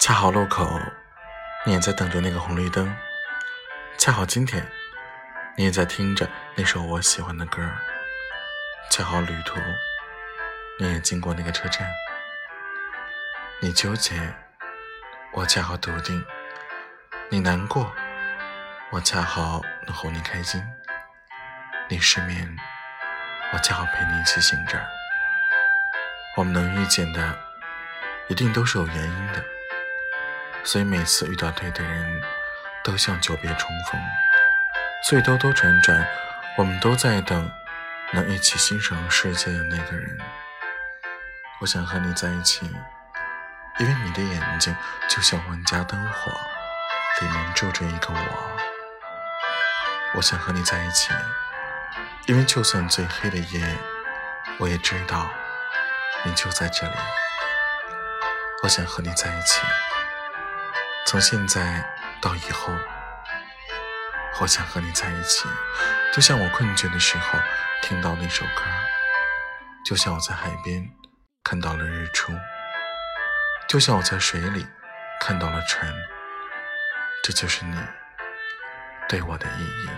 恰好路口，你也在等着那个红绿灯；恰好今天，你也在听着那首我喜欢的歌；恰好旅途，你也经过那个车站。你纠结，我恰好笃定；你难过，我恰好能哄你开心；你失眠，我恰好陪你一起醒着。我们能遇见的，一定都是有原因的，所以每次遇到对的人，都像久别重逢。所以兜兜转转，我们都在等能一起欣赏世界的那个人。我想和你在一起，因为你的眼睛就像万家灯火，里面住着一个我。我想和你在一起，因为就算最黑的夜，我也知道。你就在这里，我想和你在一起，从现在到以后。我想和你在一起，就像我困倦的时候听到那首歌，就像我在海边看到了日出，就像我在水里看到了船。这就是你对我的意义。